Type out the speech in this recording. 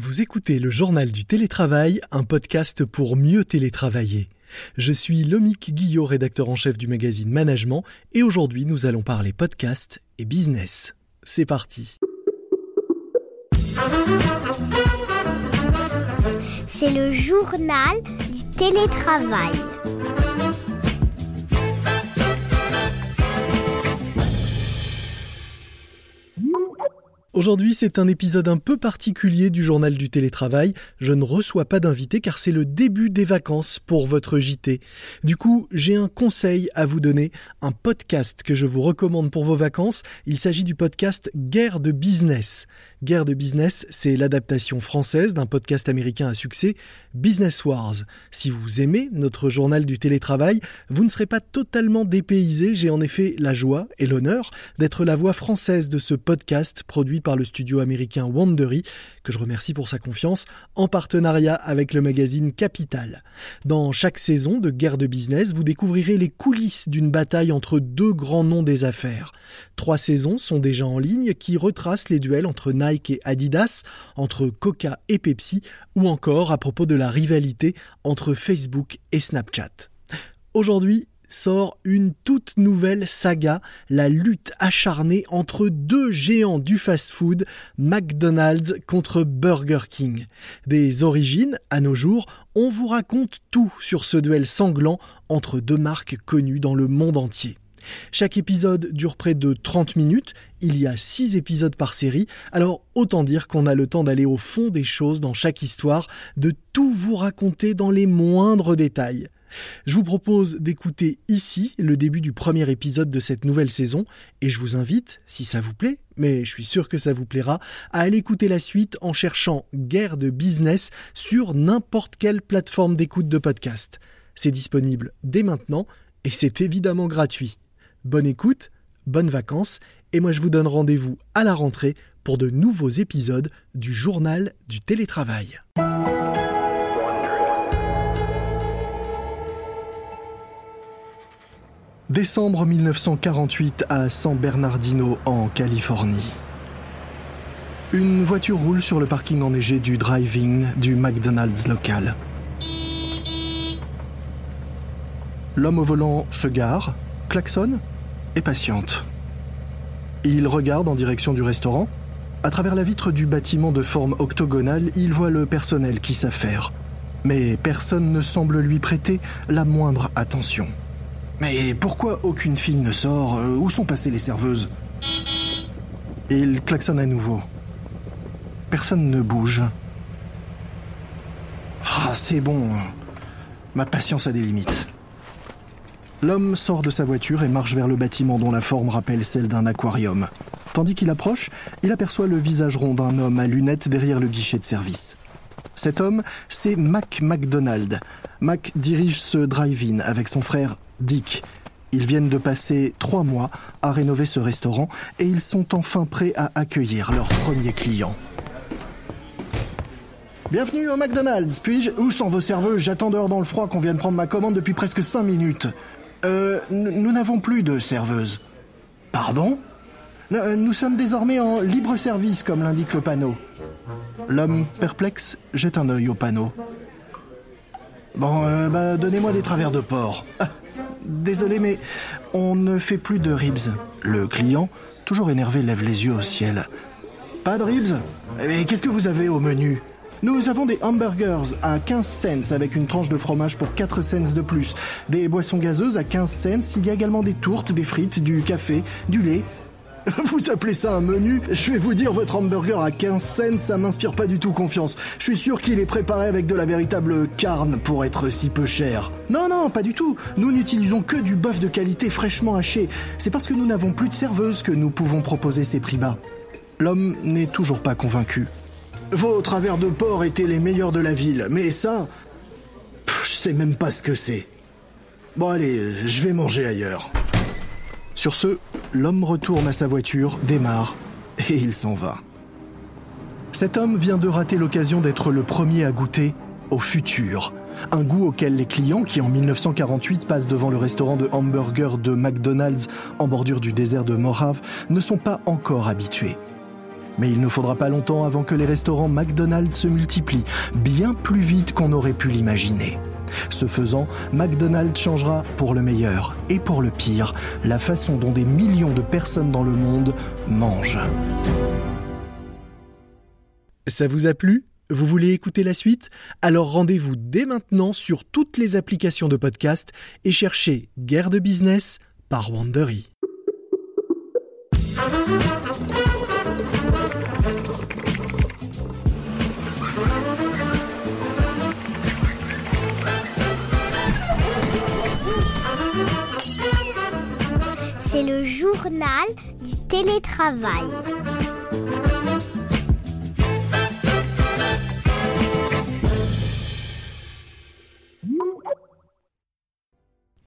Vous écoutez le journal du télétravail, un podcast pour mieux télétravailler. Je suis Lomique Guillot, rédacteur en chef du magazine Management, et aujourd'hui nous allons parler podcast et business. C'est parti. C'est le journal du télétravail. Aujourd'hui, c'est un épisode un peu particulier du journal du télétravail. Je ne reçois pas d'invité car c'est le début des vacances pour votre JT. Du coup, j'ai un conseil à vous donner, un podcast que je vous recommande pour vos vacances. Il s'agit du podcast Guerre de business. Guerre de business, c'est l'adaptation française d'un podcast américain à succès, Business Wars. Si vous aimez notre journal du télétravail, vous ne serez pas totalement dépaysé. J'ai en effet la joie et l'honneur d'être la voix française de ce podcast produit par le studio américain Wandery, que je remercie pour sa confiance, en partenariat avec le magazine Capital. Dans chaque saison de Guerre de business, vous découvrirez les coulisses d'une bataille entre deux grands noms des affaires. Trois saisons sont déjà en ligne qui retracent les duels entre Nike et Adidas, entre Coca et Pepsi, ou encore à propos de la rivalité entre Facebook et Snapchat. Aujourd'hui, sort une toute nouvelle saga, la lutte acharnée entre deux géants du fast-food, McDonald's contre Burger King. Des origines à nos jours, on vous raconte tout sur ce duel sanglant entre deux marques connues dans le monde entier. Chaque épisode dure près de 30 minutes, il y a 6 épisodes par série, alors autant dire qu'on a le temps d'aller au fond des choses dans chaque histoire, de tout vous raconter dans les moindres détails. Je vous propose d'écouter ici le début du premier épisode de cette nouvelle saison et je vous invite, si ça vous plaît, mais je suis sûr que ça vous plaira, à aller écouter la suite en cherchant Guerre de business sur n'importe quelle plateforme d'écoute de podcast. C'est disponible dès maintenant et c'est évidemment gratuit. Bonne écoute, bonnes vacances et moi je vous donne rendez-vous à la rentrée pour de nouveaux épisodes du journal du télétravail. Décembre 1948 à San Bernardino en Californie. Une voiture roule sur le parking enneigé du drive-in du McDonald's local. L'homme au volant se gare, klaxonne et patiente. Il regarde en direction du restaurant. À travers la vitre du bâtiment de forme octogonale, il voit le personnel qui s'affaire. Mais personne ne semble lui prêter la moindre attention. Mais pourquoi aucune fille ne sort? Euh, Où sont passées les serveuses? Il klaxonne à nouveau. Personne ne bouge. Ah, c'est bon. Ma patience a des limites. L'homme sort de sa voiture et marche vers le bâtiment dont la forme rappelle celle d'un aquarium. Tandis qu'il approche, il aperçoit le visage rond d'un homme à lunettes derrière le guichet de service. Cet homme, c'est Mac McDonald. Mac dirige ce drive-in avec son frère Dick. Ils viennent de passer trois mois à rénover ce restaurant et ils sont enfin prêts à accueillir leur premier client. Bienvenue au McDonald's, puis-je Où sont vos serveuses J'attends dehors dans le froid qu'on vienne prendre ma commande depuis presque cinq minutes. Euh, nous n'avons plus de serveuse. Pardon? Euh, Nous sommes désormais en libre service, comme l'indique le panneau. L'homme perplexe jette un œil au panneau. Bon, euh, bah, donnez-moi des travers de porc. Ah, désolé, mais on ne fait plus de ribs. Le client, toujours énervé, lève les yeux au ciel. Pas de ribs Mais qu'est-ce que vous avez au menu nous avons des hamburgers à 15 cents avec une tranche de fromage pour 4 cents de plus. Des boissons gazeuses à 15 cents. Il y a également des tourtes, des frites, du café, du lait. Vous appelez ça un menu Je vais vous dire, votre hamburger à 15 cents, ça m'inspire pas du tout confiance. Je suis sûr qu'il est préparé avec de la véritable carne pour être si peu cher. Non, non, pas du tout. Nous n'utilisons que du bœuf de qualité fraîchement haché. C'est parce que nous n'avons plus de serveuse que nous pouvons proposer ces prix bas. L'homme n'est toujours pas convaincu. Vos travers de porc étaient les meilleurs de la ville, mais ça, je sais même pas ce que c'est. Bon allez, je vais manger ailleurs. Sur ce, l'homme retourne à sa voiture, démarre, et il s'en va. Cet homme vient de rater l'occasion d'être le premier à goûter au futur. Un goût auquel les clients qui en 1948 passent devant le restaurant de hamburger de McDonald's en bordure du désert de Mojave ne sont pas encore habitués. Mais il ne faudra pas longtemps avant que les restaurants McDonald's se multiplient, bien plus vite qu'on aurait pu l'imaginer. Ce faisant, McDonald's changera pour le meilleur et pour le pire la façon dont des millions de personnes dans le monde mangent. Ça vous a plu? Vous voulez écouter la suite? Alors rendez-vous dès maintenant sur toutes les applications de podcast et cherchez Guerre de business par Wandery. Journal du télétravail.